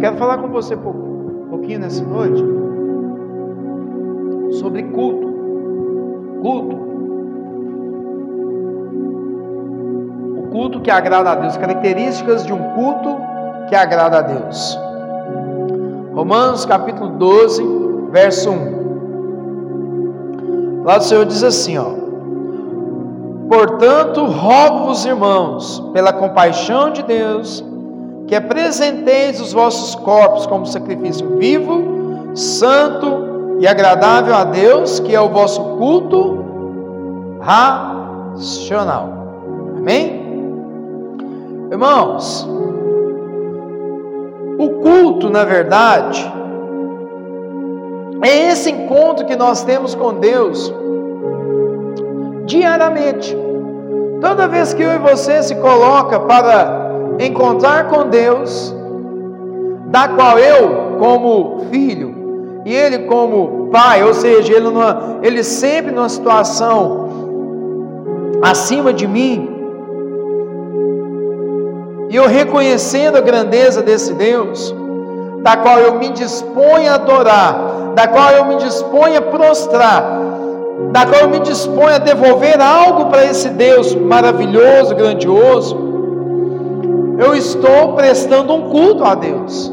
Quero falar com você um pouquinho nessa noite sobre culto. Culto. O culto que agrada a Deus, características de um culto que agrada a Deus. Romanos capítulo 12, verso 1. Lá o Senhor diz assim, ó: Portanto, rogo-vos, irmãos, pela compaixão de Deus, que apresenteis os vossos corpos como sacrifício vivo, santo e agradável a Deus, que é o vosso culto racional. Amém? Irmãos, o culto, na verdade, é esse encontro que nós temos com Deus diariamente. Toda vez que eu e você se coloca para encontrar com Deus, da qual eu, como filho, e ele como pai, ou seja, ele, numa, ele sempre numa situação acima de mim, e eu reconhecendo a grandeza desse Deus, da qual eu me disponho a adorar, da qual eu me disponho a prostrar, da qual eu me disponho a devolver algo para esse Deus maravilhoso, grandioso, eu estou prestando um culto a Deus.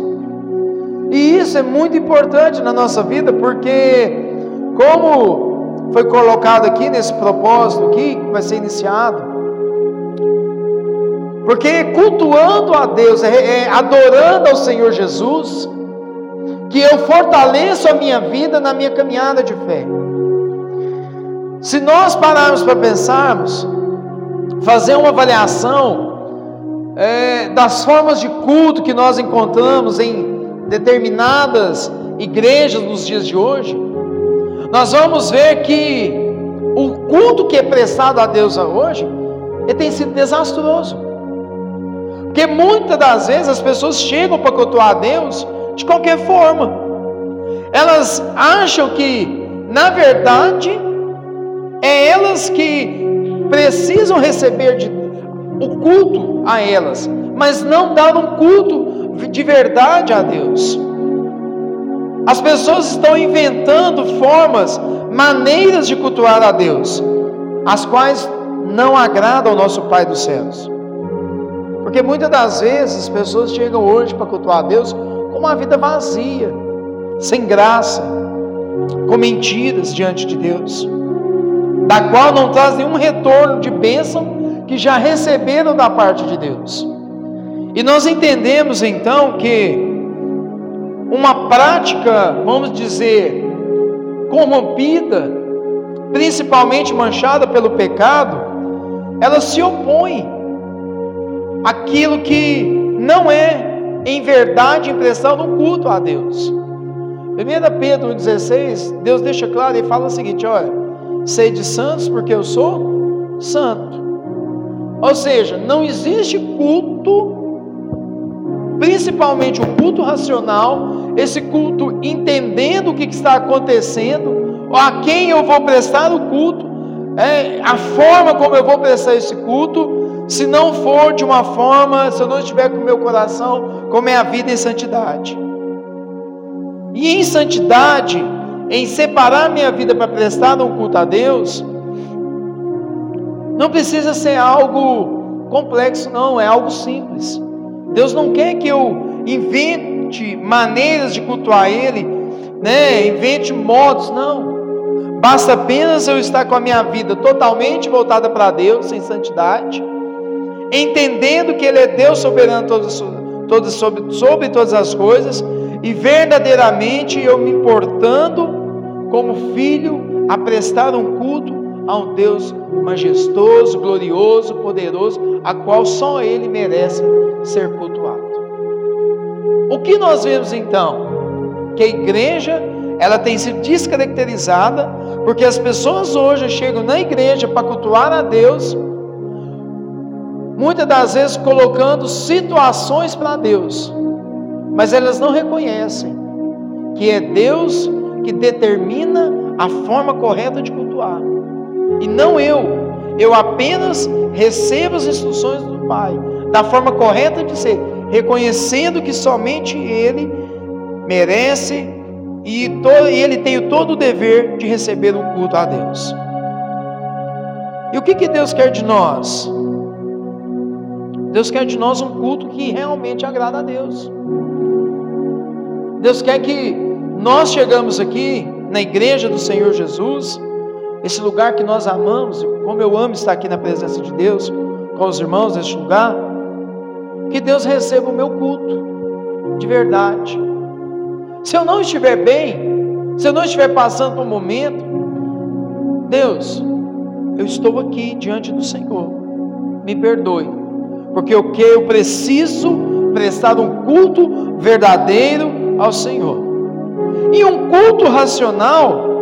E isso é muito importante na nossa vida, porque como foi colocado aqui nesse propósito aqui, que vai ser iniciado, porque cultuando a Deus, é, é, adorando ao Senhor Jesus, que eu fortaleço a minha vida na minha caminhada de fé. Se nós pararmos para pensarmos, fazer uma avaliação é, das formas de culto que nós encontramos em determinadas igrejas nos dias de hoje, nós vamos ver que o culto que é prestado a Deus hoje ele tem sido desastroso. Porque muitas das vezes as pessoas chegam para cultuar a Deus de qualquer forma. Elas acham que, na verdade, é elas que precisam receber de o culto a elas, mas não dar um culto de verdade a Deus. As pessoas estão inventando formas, maneiras de cultuar a Deus, as quais não agradam ao nosso Pai dos céus. Porque muitas das vezes as pessoas chegam hoje para cultuar a Deus com uma vida vazia, sem graça, com mentiras diante de Deus, da qual não traz nenhum retorno de bênção que já receberam da parte de Deus. E nós entendemos então que uma prática, vamos dizer, corrompida, principalmente manchada pelo pecado, ela se opõe àquilo que não é em verdade impressão no culto a Deus. 1 Pedro 16, Deus deixa claro e fala o seguinte: olha, sede santos porque eu sou santo. Ou seja, não existe culto, principalmente o culto racional, esse culto entendendo o que está acontecendo, a quem eu vou prestar o culto, é, a forma como eu vou prestar esse culto, se não for de uma forma, se eu não estiver com o meu coração, como é a vida em santidade. E em santidade, em separar minha vida para prestar um culto a Deus, não precisa ser algo complexo, não, é algo simples. Deus não quer que eu invente maneiras de cultuar Ele, né? invente modos, não. Basta apenas eu estar com a minha vida totalmente voltada para Deus, sem santidade, entendendo que Ele é Deus soberano todos, todos, sobre, sobre todas as coisas, e verdadeiramente eu me importando como filho a prestar um culto a um Deus majestoso, glorioso, poderoso, a qual só Ele merece ser cultuado. O que nós vemos então? Que a igreja ela tem sido descaracterizada porque as pessoas hoje chegam na igreja para cultuar a Deus, muitas das vezes colocando situações para Deus, mas elas não reconhecem que é Deus que determina a forma correta de cultuar e não eu. Eu apenas recebo as instruções do Pai, da forma correta de ser. reconhecendo que somente Ele merece e todo, Ele tem todo o dever de receber o culto a Deus. E o que, que Deus quer de nós? Deus quer de nós um culto que realmente agrada a Deus. Deus quer que nós chegamos aqui na igreja do Senhor Jesus, esse lugar que nós amamos, como eu amo estar aqui na presença de Deus, com os irmãos neste lugar, que Deus receba o meu culto, de verdade. Se eu não estiver bem, se eu não estiver passando por um momento, Deus, eu estou aqui diante do Senhor, me perdoe porque o que eu preciso prestar um culto verdadeiro ao Senhor. E um culto racional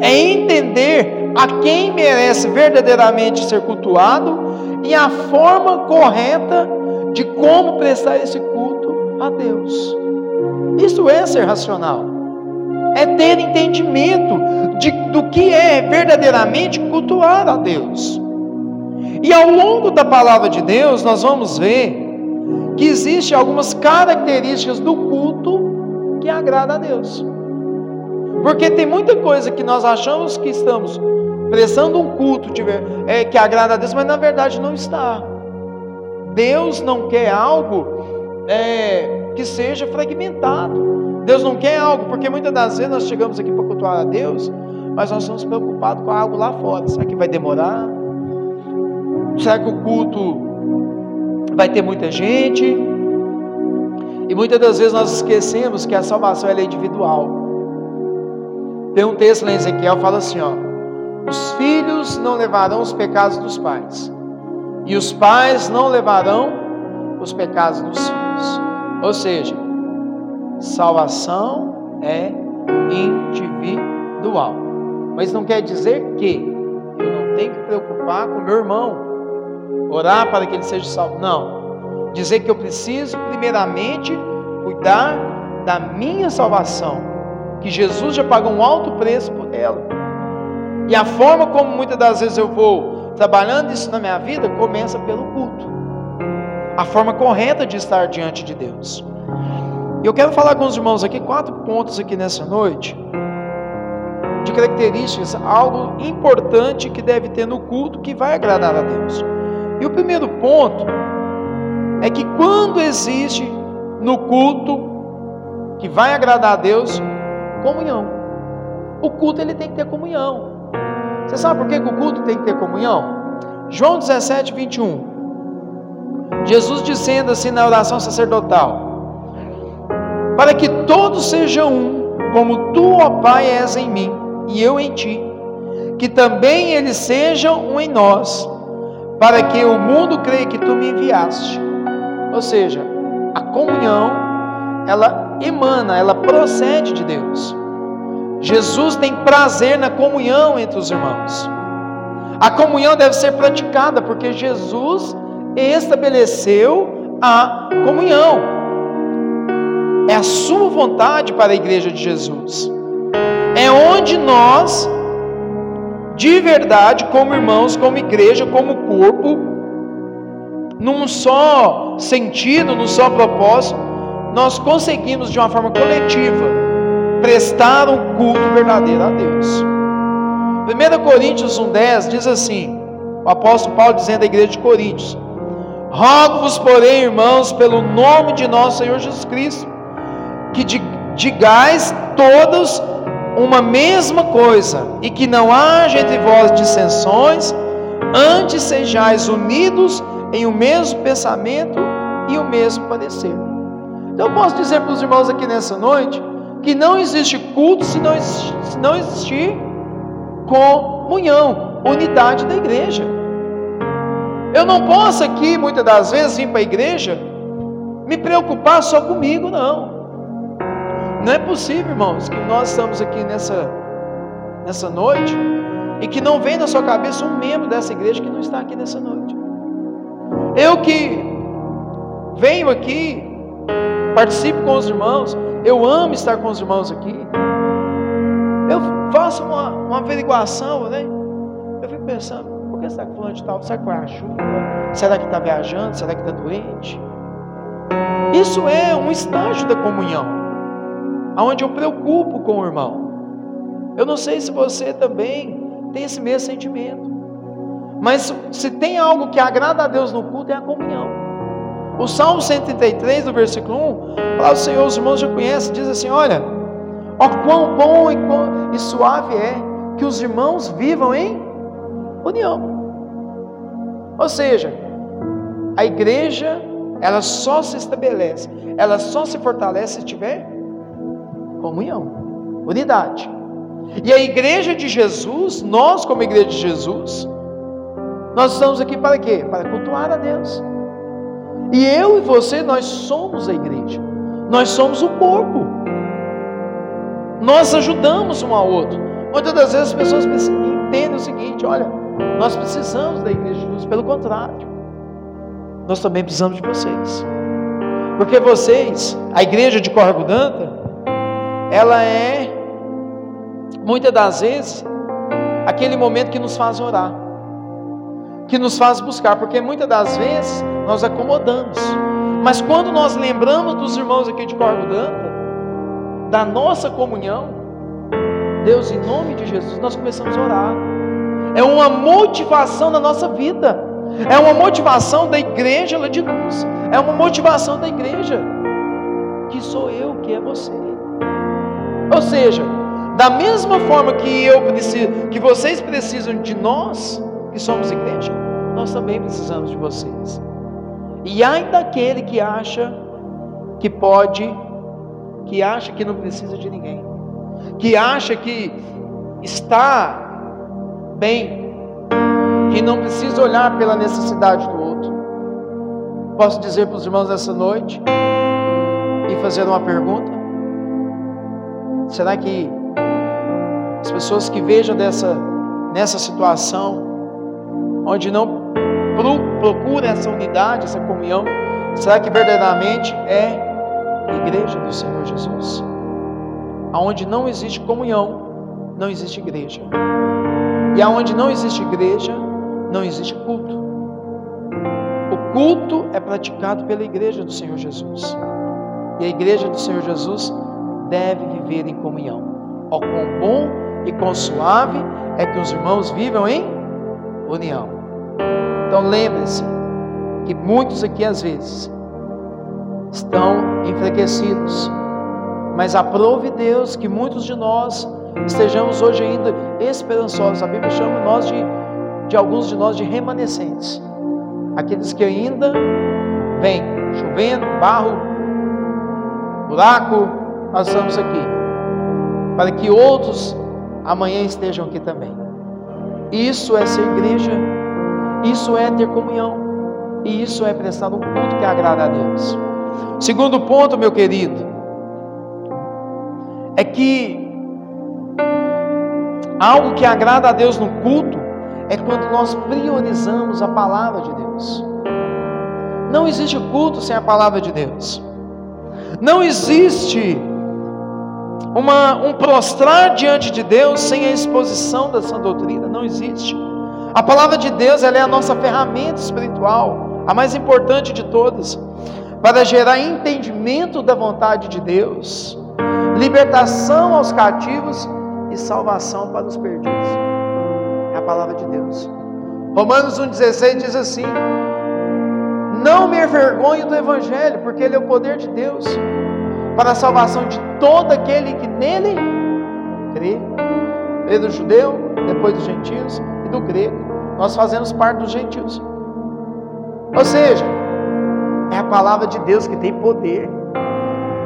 é entender a quem merece verdadeiramente ser cultuado e a forma correta de como prestar esse culto a Deus. Isso é ser racional. É ter entendimento de, do que é verdadeiramente cultuar a Deus. E ao longo da palavra de Deus, nós vamos ver que existem algumas características do culto que agrada a Deus. Porque tem muita coisa que nós achamos que estamos prestando um culto é, que agrada a Deus, mas na verdade não está. Deus não quer algo é, que seja fragmentado. Deus não quer algo, porque muitas das vezes nós chegamos aqui para cultuar a Deus, mas nós estamos preocupados com algo lá fora. Será que vai demorar? Será que o culto vai ter muita gente? E muitas das vezes nós esquecemos que a salvação é individual. Tem um texto lá em Ezequiel fala assim: ó, os filhos não levarão os pecados dos pais, e os pais não levarão os pecados dos filhos. Ou seja, salvação é individual. Mas não quer dizer que eu não tenho que preocupar com meu irmão, orar para que ele seja salvo. Não. Dizer que eu preciso, primeiramente, cuidar da minha salvação. Que Jesus já pagou um alto preço por ela. E a forma como muitas das vezes eu vou trabalhando isso na minha vida começa pelo culto. A forma correta de estar diante de Deus. E eu quero falar com os irmãos aqui quatro pontos aqui nessa noite de características, algo importante que deve ter no culto que vai agradar a Deus. E o primeiro ponto é que quando existe no culto que vai agradar a Deus, comunhão. O culto ele tem que ter comunhão. Você sabe por que, o culto tem que ter comunhão? João 17, 21. Jesus dizendo assim na oração sacerdotal: Para que todos sejam um, como tu, ó Pai, és em mim e eu em ti, que também eles sejam um em nós para que o mundo creia que tu me enviaste. Ou seja, a comunhão, ela emana, ela procede de Deus. Jesus tem prazer na comunhão entre os irmãos. A comunhão deve ser praticada porque Jesus estabeleceu a comunhão. É a sua vontade para a igreja de Jesus. É onde nós de verdade, como irmãos, como igreja, como corpo, num só sentido, num só propósito, nós conseguimos de uma forma coletiva prestar um culto verdadeiro a Deus. 1 Coríntios 1,10 diz assim: o apóstolo Paulo dizendo à igreja de Coríntios: Rogo-vos, porém, irmãos, pelo nome de nosso Senhor Jesus Cristo, que digais todos uma mesma coisa, e que não haja entre vós dissensões, antes sejais unidos em o um mesmo pensamento e o um mesmo parecer. Então eu posso dizer para os irmãos aqui nessa noite que não existe culto se não se não existir comunhão, unidade da igreja. Eu não posso aqui, muitas das vezes, vir para a igreja me preocupar só comigo, não. Não é possível, irmãos, que nós estamos aqui nessa, nessa noite e que não vem na sua cabeça um membro dessa igreja que não está aqui nessa noite. Eu que venho aqui, participo com os irmãos, eu amo estar com os irmãos aqui. Eu faço uma, uma averiguação, né? Eu fico pensando, por que será que de tal? Será que foi a chuva? Será que está viajando? Será que está doente? Isso é um estágio da comunhão, aonde eu preocupo com o irmão. Eu não sei se você também tem esse mesmo sentimento. Mas se tem algo que agrada a Deus no culto é a comunhão. O Salmo 133, do versículo 1, fala o Senhor, os irmãos já conhecem, diz assim: Olha, ó quão bom e, quão, e suave é que os irmãos vivam em união. Ou seja, a igreja, ela só se estabelece, ela só se fortalece se tiver comunhão, unidade. E a igreja de Jesus, nós como igreja de Jesus, nós estamos aqui para quê? Para cultuar a Deus. E eu e você, nós somos a igreja. Nós somos o corpo. Nós ajudamos um ao outro. Muitas das vezes as pessoas entendem o seguinte: olha, nós precisamos da igreja de Jesus, pelo contrário, nós também precisamos de vocês. Porque vocês, a igreja de Corvo Danta, ela é, muitas das vezes, aquele momento que nos faz orar, que nos faz buscar, porque muitas das vezes nós acomodamos, mas quando nós lembramos dos irmãos aqui de Corvo Danta, da nossa comunhão, Deus, em nome de Jesus, nós começamos a orar. É uma motivação na nossa vida. É uma motivação da igreja lá de luz. É uma motivação da igreja que sou eu, que é você. Ou seja, da mesma forma que eu preciso, que vocês precisam de nós, que somos igreja, nós também precisamos de vocês. E ainda aquele que acha que pode, que acha que não precisa de ninguém, que acha que está bem, que não precisa olhar pela necessidade do outro. Posso dizer para os irmãos essa noite e fazer uma pergunta? Será que as pessoas que vejam dessa, nessa situação, onde não procuram essa unidade, essa comunhão, será que verdadeiramente é igreja do Senhor Jesus? Aonde não existe comunhão, não existe igreja. E aonde não existe igreja, não existe culto. O culto é praticado pela igreja do Senhor Jesus. E a igreja do Senhor Jesus deve viver em comunhão. Ó quão bom e quão suave é que os irmãos vivam em união. Então lembre-se que muitos aqui às vezes estão enfraquecidos, mas aprove Deus que muitos de nós estejamos hoje ainda esperançosos. A Bíblia chama nós de, de alguns de nós de remanescentes. Aqueles que ainda vêm, chovendo, barro, buraco, nós estamos aqui. Para que outros amanhã estejam aqui também. Isso é ser igreja, isso é ter comunhão, e isso é prestar um culto que agrada a Deus. Segundo ponto, meu querido, é que Algo que agrada a Deus no culto é quando nós priorizamos a palavra de Deus. Não existe culto sem a palavra de Deus. Não existe uma, um prostrar diante de Deus sem a exposição sã doutrina. Não existe. A palavra de Deus é a nossa ferramenta espiritual, a mais importante de todas, para gerar entendimento da vontade de Deus, libertação aos cativos e salvação para os perdidos. É a palavra de Deus. Romanos 1,16 diz assim: Não me envergonhe do Evangelho, porque ele é o poder de Deus para a salvação de todo aquele que nele crê. Crê do judeu, depois dos gentios e do grego. Nós fazemos parte dos gentios. Ou seja, é a palavra de Deus que tem poder.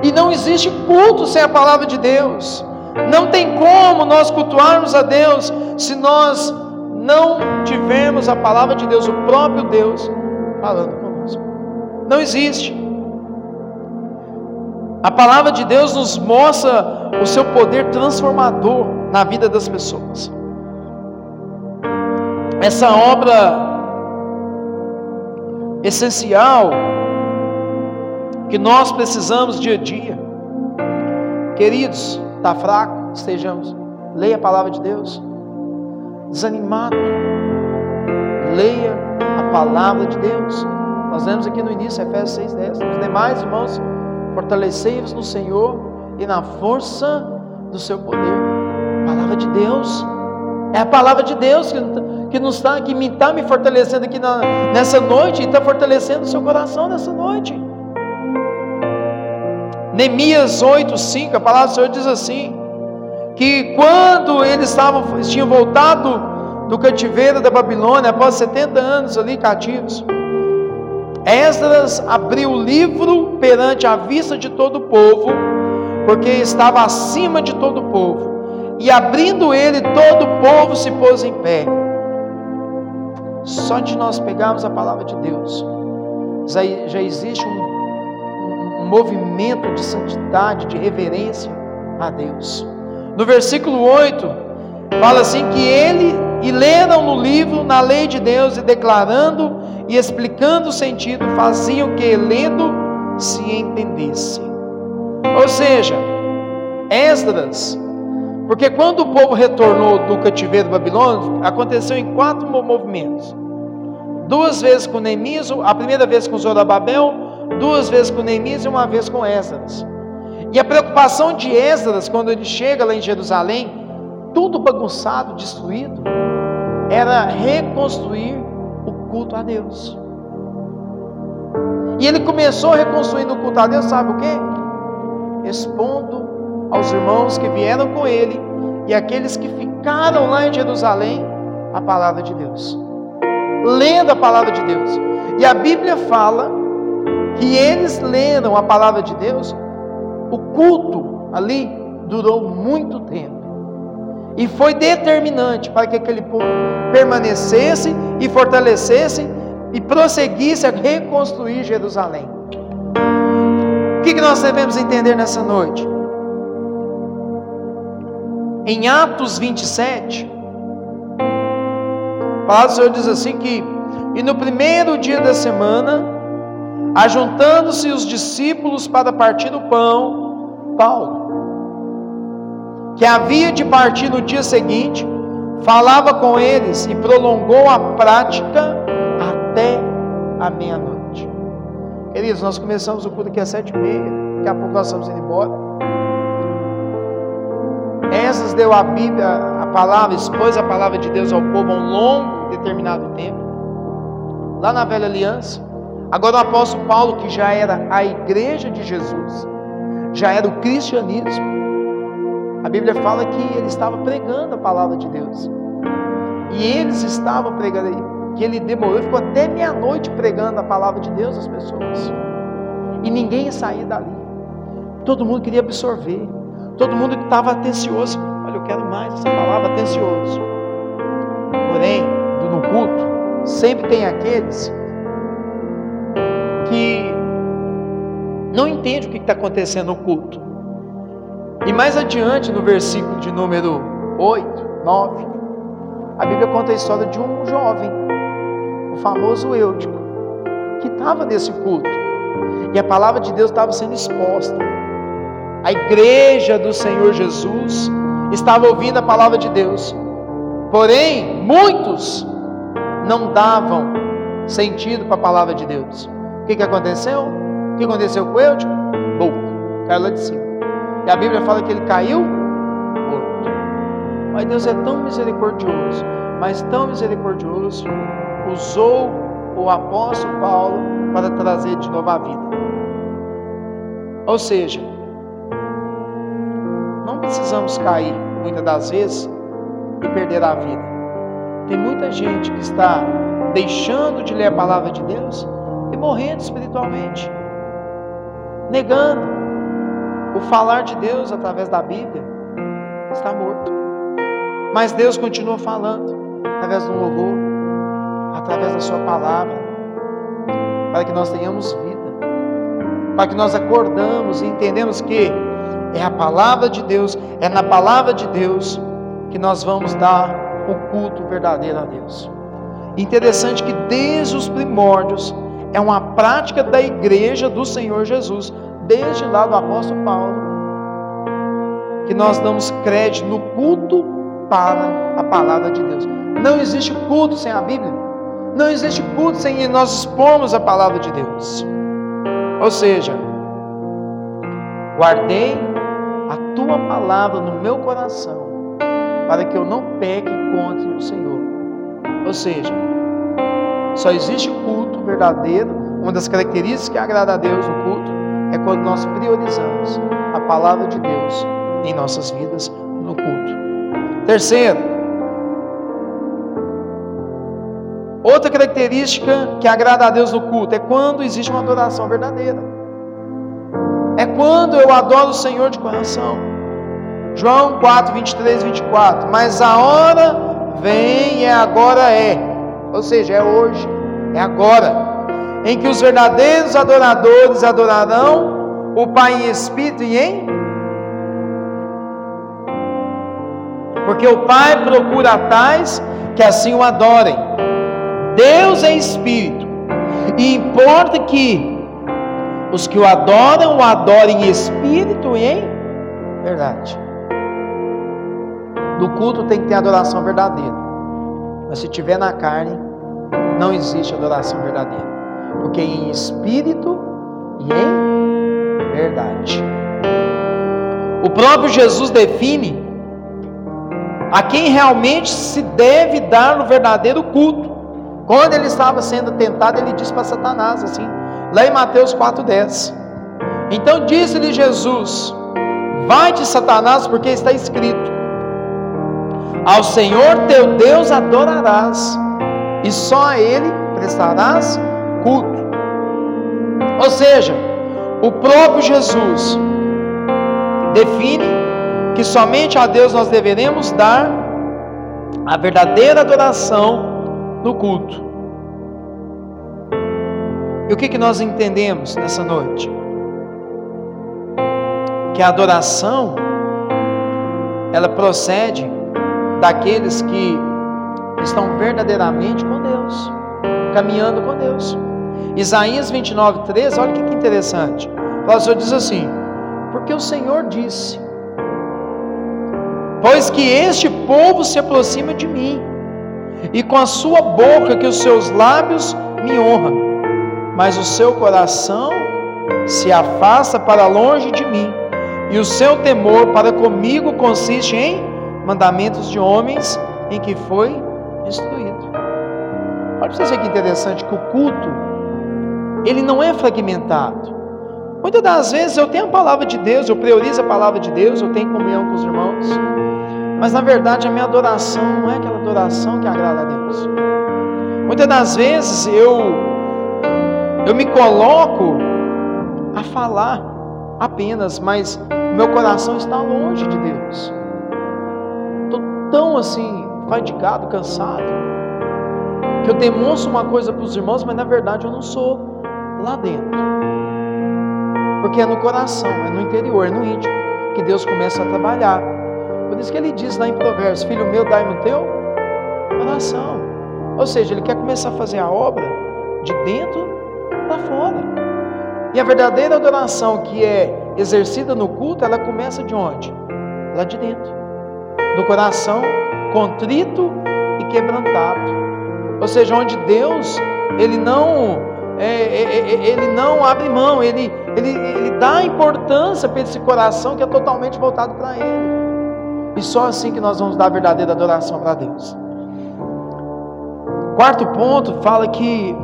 E não existe culto sem a palavra de Deus. Não tem como nós cultuarmos a Deus se nós não tivermos a palavra de Deus, o próprio Deus, falando conosco. Não existe. A palavra de Deus nos mostra o seu poder transformador na vida das pessoas. Essa obra essencial que nós precisamos dia a dia. Queridos, está fraco, estejamos. Leia a palavra de Deus. Desanimado. Leia a palavra de Deus. Nós lemos aqui no início, Efésios 6,10. Os demais irmãos, fortalecei-vos no Senhor e na força do seu poder. Palavra de Deus. É a palavra de Deus que, que nos está, que está me fortalecendo aqui na, nessa noite e está fortalecendo o seu coração nessa noite. Neemias 8, 5, a palavra do Senhor diz assim: que quando eles estavam, tinham voltado do cativeiro da Babilônia, após 70 anos ali cativos, Esdras abriu o livro perante a vista de todo o povo, porque estava acima de todo o povo. E abrindo ele, todo o povo se pôs em pé. Só de nós pegarmos a palavra de Deus, já, existe um, um movimento de santidade, de reverência a Deus. No versículo 8, fala assim: que ele e leram no livro, na lei de Deus, e declarando e explicando o sentido, faziam que lendo se entendesse. Ou seja, Esdras, porque quando o povo retornou do cativeiro babilônico, aconteceu em quatro movimentos. Duas vezes com Neemias, a primeira vez com Zorobabel, duas vezes com Neemias e uma vez com Esdras. E a preocupação de Esdras, quando ele chega lá em Jerusalém, tudo bagunçado, destruído, era reconstruir o culto a Deus. E ele começou reconstruindo o culto a Deus, sabe o que? Expondo aos irmãos que vieram com ele e aqueles que ficaram lá em Jerusalém a palavra de Deus. Lendo a palavra de Deus. E a Bíblia fala que eles leram a palavra de Deus, o culto ali durou muito tempo. E foi determinante para que aquele povo permanecesse e fortalecesse e prosseguisse a reconstruir Jerusalém. O que, nós devemos entender nessa noite? Em Atos 27, a palavra do Senhor diz assim que, e no primeiro dia da semana, ajuntando-se os discípulos para partir o pão, Paulo, que havia de partir no dia seguinte, falava com eles e prolongou a prática até a meia-noite. Queridos, nós começamos o culto aqui às sete e meia, daqui a pouco nós estamos indo embora. Essas deu a Bíblia, a palavra, expôs a palavra de Deus ao povo a um longo, determinado tempo, lá na velha aliança. Agora o apóstolo Paulo, que já era a igreja de Jesus, já era o cristianismo, a Bíblia fala que ele estava pregando a palavra de Deus. E eles estavam pregando, que ele demorou, ficou até meia-noite pregando a palavra de Deus às pessoas. E ninguém sair dali. Todo mundo queria absorver. Todo mundo estava atencioso. Olha, eu quero mais essa palavra, atencioso. Porém, no culto, sempre tem aqueles que não entendem o que está acontecendo no culto. E mais adiante, no versículo de número 8, 9, a Bíblia conta a história de um jovem, o famoso Eutico, que estava nesse culto. E a palavra de Deus estava sendo exposta. A igreja do Senhor Jesus estava ouvindo a palavra de Deus. Porém, muitos não davam sentido para a palavra de Deus. O que, que aconteceu? O que aconteceu com o Eutico? Bom, caiu lá de cima. E a Bíblia fala que ele caiu morto. Mas Deus é tão misericordioso, mas tão misericordioso, usou o apóstolo Paulo para trazer de novo a vida. Ou seja, precisamos cair muitas das vezes e perder a vida. Tem muita gente que está deixando de ler a palavra de Deus e morrendo espiritualmente, negando, o falar de Deus através da Bíblia está morto. Mas Deus continua falando através do louvor, através da Sua palavra, para que nós tenhamos vida, para que nós acordamos e entendemos que é a palavra de Deus, é na palavra de Deus que nós vamos dar o culto verdadeiro a Deus. Interessante que desde os primórdios é uma prática da igreja do Senhor Jesus desde lá do apóstolo Paulo, que nós damos crédito no culto para a palavra de Deus. Não existe culto sem a Bíblia. Não existe culto sem nós expormos a palavra de Deus. Ou seja, guardei tua palavra no meu coração, para que eu não peque contra o Senhor. Ou seja, só existe culto verdadeiro. Uma das características que agrada a Deus no culto é quando nós priorizamos a palavra de Deus em nossas vidas no culto. Terceiro, outra característica que agrada a Deus no culto é quando existe uma adoração verdadeira. É quando eu adoro o Senhor de coração. João 4, 23, 24. Mas a hora vem e agora é. Ou seja, é hoje, é agora. Em que os verdadeiros adoradores adorarão o Pai em espírito e em porque o Pai procura tais que assim o adorem. Deus é espírito, e importa que os que o adoram, o adorem em espírito e em verdade. No culto tem que ter adoração verdadeira, mas se tiver na carne, não existe adoração verdadeira, porque em espírito e em verdade. O próprio Jesus define a quem realmente se deve dar no verdadeiro culto. Quando ele estava sendo tentado, ele disse para Satanás assim, lá em Mateus 4,10. Então disse-lhe Jesus: Vai-te, Satanás, porque está escrito: Ao Senhor teu Deus adorarás, e só a Ele prestarás culto. Ou seja, o próprio Jesus define que somente a Deus nós deveremos dar a verdadeira adoração no culto. E o que, que nós entendemos nessa noite? Que a adoração ela procede daqueles que estão verdadeiramente com Deus, caminhando com Deus. Isaías 29, 13, olha que, interessante. O Senhor diz assim: Porque o Senhor disse: Pois que este povo se aproxima de mim, e com a sua boca que os seus lábios me honram, mas o seu coração se afasta para longe de mim, e o seu temor para comigo consiste em mandamentos de homens em que foi instruído. Olha para você ver que interessante que o culto ele não é fragmentado. Muitas das vezes eu tenho a palavra de Deus, eu priorizo a palavra de Deus, eu tenho comunhão com os irmãos. Mas na verdade a minha adoração não é aquela adoração que agrada a Deus. Muitas das vezes eu eu me coloco a falar apenas, mas meu coração está longe de Deus. Estou tão assim, fadigado, cansado, que eu demonstro uma coisa para os irmãos, mas na verdade eu não sou lá dentro. Porque é no coração, é no interior, é no íntimo, que Deus começa a trabalhar. Por isso que ele diz lá em Provérbios: Filho meu, dai-me o teu coração. Ou seja, ele quer começar a fazer a obra de dentro para fora. E a verdadeira adoração que é exercida no culto, ela começa de onde? Lá de dentro. Do coração contrito e quebrantado. Ou seja, onde Deus, ele não é, é, é ele não abre mão, ele, ele, ele dá importância para esse coração que é totalmente voltado para Ele. E só assim que nós vamos dar a verdadeira adoração para Deus. Quarto ponto fala que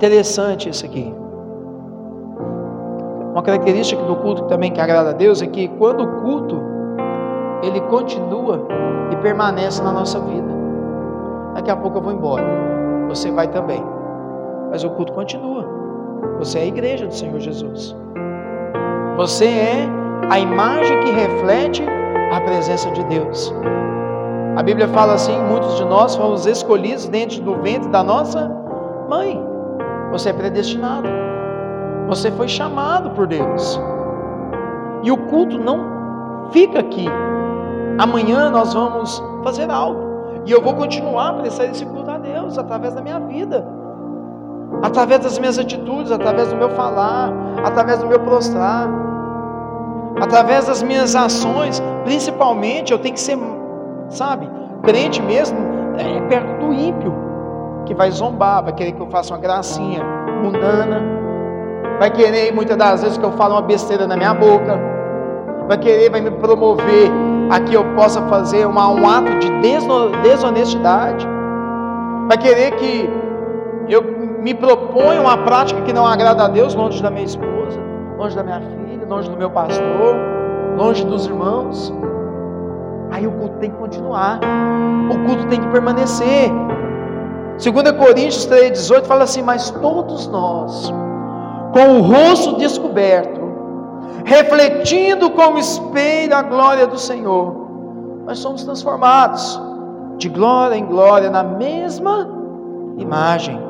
interessante isso aqui. Uma característica do culto também que agrada a Deus é que quando o culto ele continua e permanece na nossa vida. Daqui a pouco eu vou embora. Você vai também. Mas o culto continua. Você é a igreja do Senhor Jesus. Você é a imagem que reflete a presença de Deus. A Bíblia fala assim: muitos de nós fomos escolhidos dentro do ventre da nossa mãe. Você é predestinado. Você foi chamado por Deus. E o culto não fica aqui. Amanhã nós vamos fazer algo. E eu vou continuar a prestar esse culto a Deus através da minha vida. Através das minhas atitudes, através do meu falar, através do meu prostrar através das minhas ações, principalmente, eu tenho que ser, sabe, crente mesmo, é perto do ímpio, que vai zombar, vai querer que eu faça uma gracinha mundana, vai querer muitas das vezes que eu fale uma besteira na minha boca, vai querer, vai me promover a que eu possa fazer uma, um ato de desonestidade, vai querer que eu me proponha uma prática que não agrada a Deus longe da minha esposa, longe da minha filha, longe do meu pastor, longe dos irmãos. Aí o culto tem que continuar, o culto tem que permanecer. 2 Coríntios 3,18 fala assim: Mas todos nós, com o rosto descoberto, refletindo como espelho a glória do Senhor, nós somos transformados de glória em glória na mesma imagem,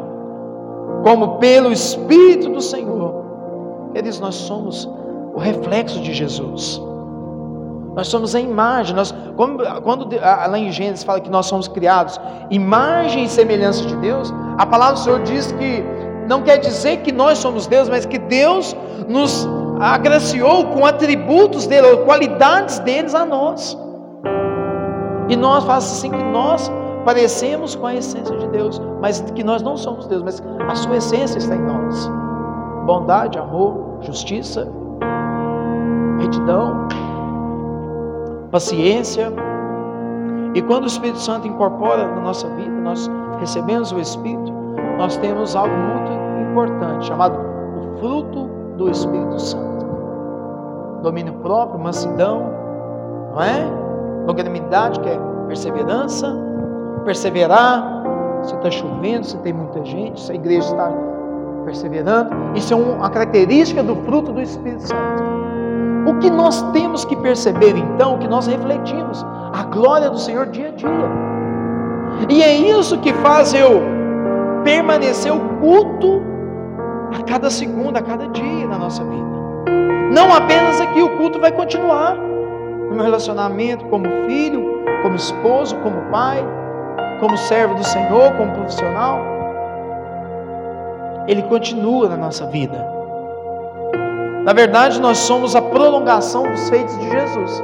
como pelo Espírito do Senhor. Eles nós somos o reflexo de Jesus. Nós somos a imagem. Nós, quando, lá em Gênesis fala que nós somos criados imagem e semelhança de Deus, a palavra do Senhor diz que não quer dizer que nós somos Deus, mas que Deus nos agraciou com atributos dele, ou qualidades deles a nós. E nós faz assim que nós parecemos com a essência de Deus, mas que nós não somos Deus, mas a sua essência está em nós. Bondade, amor, justiça, retidão, paciência. E quando o Espírito Santo incorpora na nossa vida, nós recebemos o Espírito, nós temos algo muito importante chamado o fruto do Espírito Santo. Domínio próprio, mansidão, não é? Longanimidade, que é perseverança, perseverar. Se está chovendo, se tem muita gente, se a igreja está perseverando. Isso é uma característica do fruto do Espírito Santo. O que nós temos que perceber então, que nós refletimos a glória do Senhor dia a dia. E é isso que faz eu permanecer o culto a cada segundo, a cada dia na nossa vida. Não apenas aqui, o culto vai continuar no meu relacionamento como filho, como esposo, como pai, como servo do Senhor, como profissional. Ele continua na nossa vida. Na verdade, nós somos a prolongação dos feitos de Jesus.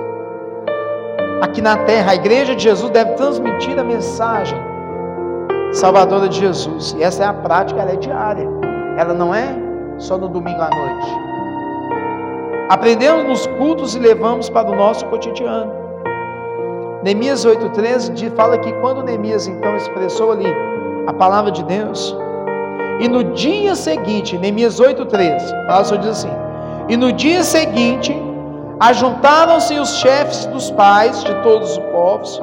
Aqui na terra, a igreja de Jesus deve transmitir a mensagem salvadora de Jesus. E essa é a prática, ela é diária. Ela não é só no domingo à noite. Aprendemos nos cultos e levamos para o nosso cotidiano. Neemias 8,13 fala que quando Neemias então expressou ali a palavra de Deus, e no dia seguinte, Neemias 8,13, a palavra diz assim: e no dia seguinte, ajuntaram-se os chefes dos pais de todos os povos,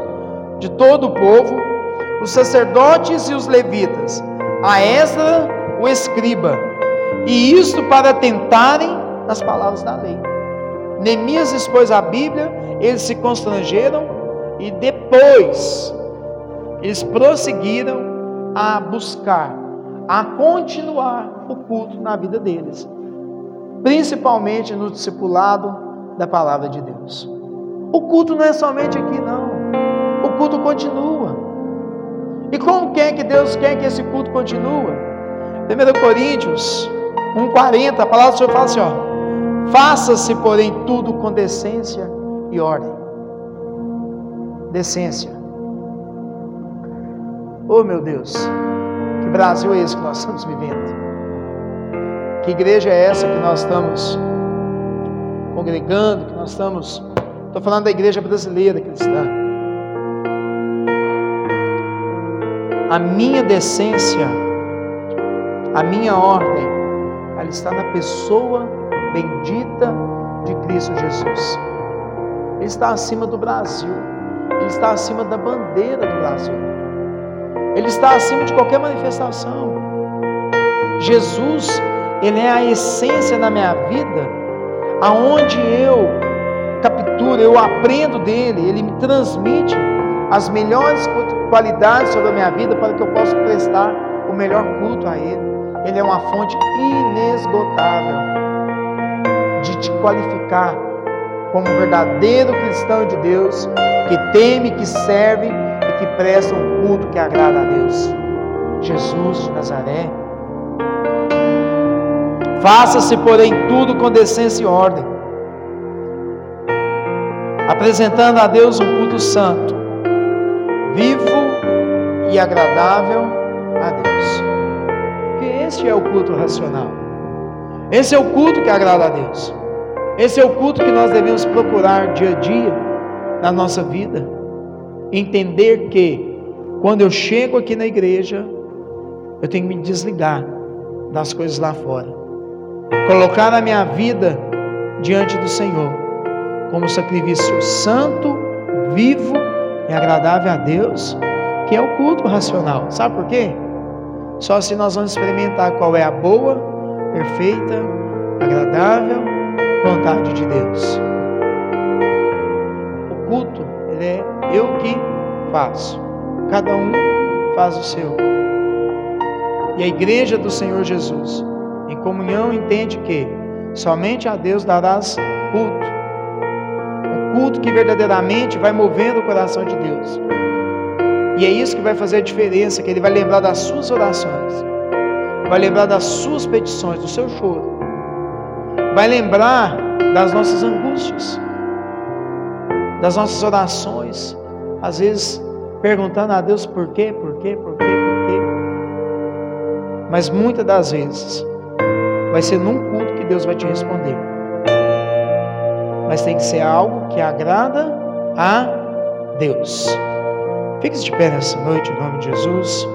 de todo o povo, os sacerdotes e os levitas, a Esdra, o escriba, e isto para tentarem nas palavras da lei. Neemias expôs a Bíblia, eles se constrangeram e depois eles prosseguiram a buscar, a continuar o culto na vida deles principalmente no discipulado da palavra de Deus. O culto não é somente aqui, não. O culto continua. E como quer que Deus quer que esse culto continue? 1 Coríntios 1,40, a palavra do Senhor fala assim: ó, faça-se, porém, tudo com decência e ordem. Decência. Oh meu Deus, que Brasil é esse que nós estamos vivendo? Que igreja é essa que nós estamos congregando, que nós estamos. Estou falando da igreja brasileira cristã. A minha decência, a minha ordem, ela está na pessoa bendita de Cristo Jesus. Ele está acima do Brasil, ele está acima da bandeira do Brasil, ele está acima de qualquer manifestação. Jesus ele é a essência na minha vida, aonde eu capturo, eu aprendo dele, ele me transmite as melhores qualidades sobre a minha vida para que eu possa prestar o melhor culto a ele. Ele é uma fonte inesgotável de te qualificar como um verdadeiro cristão de Deus, que teme, que serve e que presta um culto que agrada a Deus. Jesus de Nazaré Faça-se, porém, tudo com decência e ordem, apresentando a Deus um culto santo, vivo e agradável a Deus. Porque este é o culto racional. Esse é o culto que agrada a Deus. Esse é o culto que nós devemos procurar dia a dia na nossa vida. Entender que quando eu chego aqui na igreja, eu tenho que me desligar das coisas lá fora. Colocar a minha vida diante do Senhor como sacrifício santo, vivo e agradável a Deus, que é o culto racional. Sabe por quê? Só assim nós vamos experimentar qual é a boa, perfeita, agradável vontade de Deus. O culto, ele é eu que faço. Cada um faz o seu. E a igreja do Senhor Jesus, em comunhão, entende que somente a Deus darás culto. O culto que verdadeiramente vai movendo o coração de Deus. E é isso que vai fazer a diferença, que Ele vai lembrar das suas orações, vai lembrar das suas petições, do seu choro, vai lembrar das nossas angústias, das nossas orações, às vezes perguntando a Deus por quê, por quê, por quê, por quê. Mas muitas das vezes vai ser num culto que Deus vai te responder. Mas tem que ser algo que agrada a Deus. Fique de pé nessa noite, em nome de Jesus.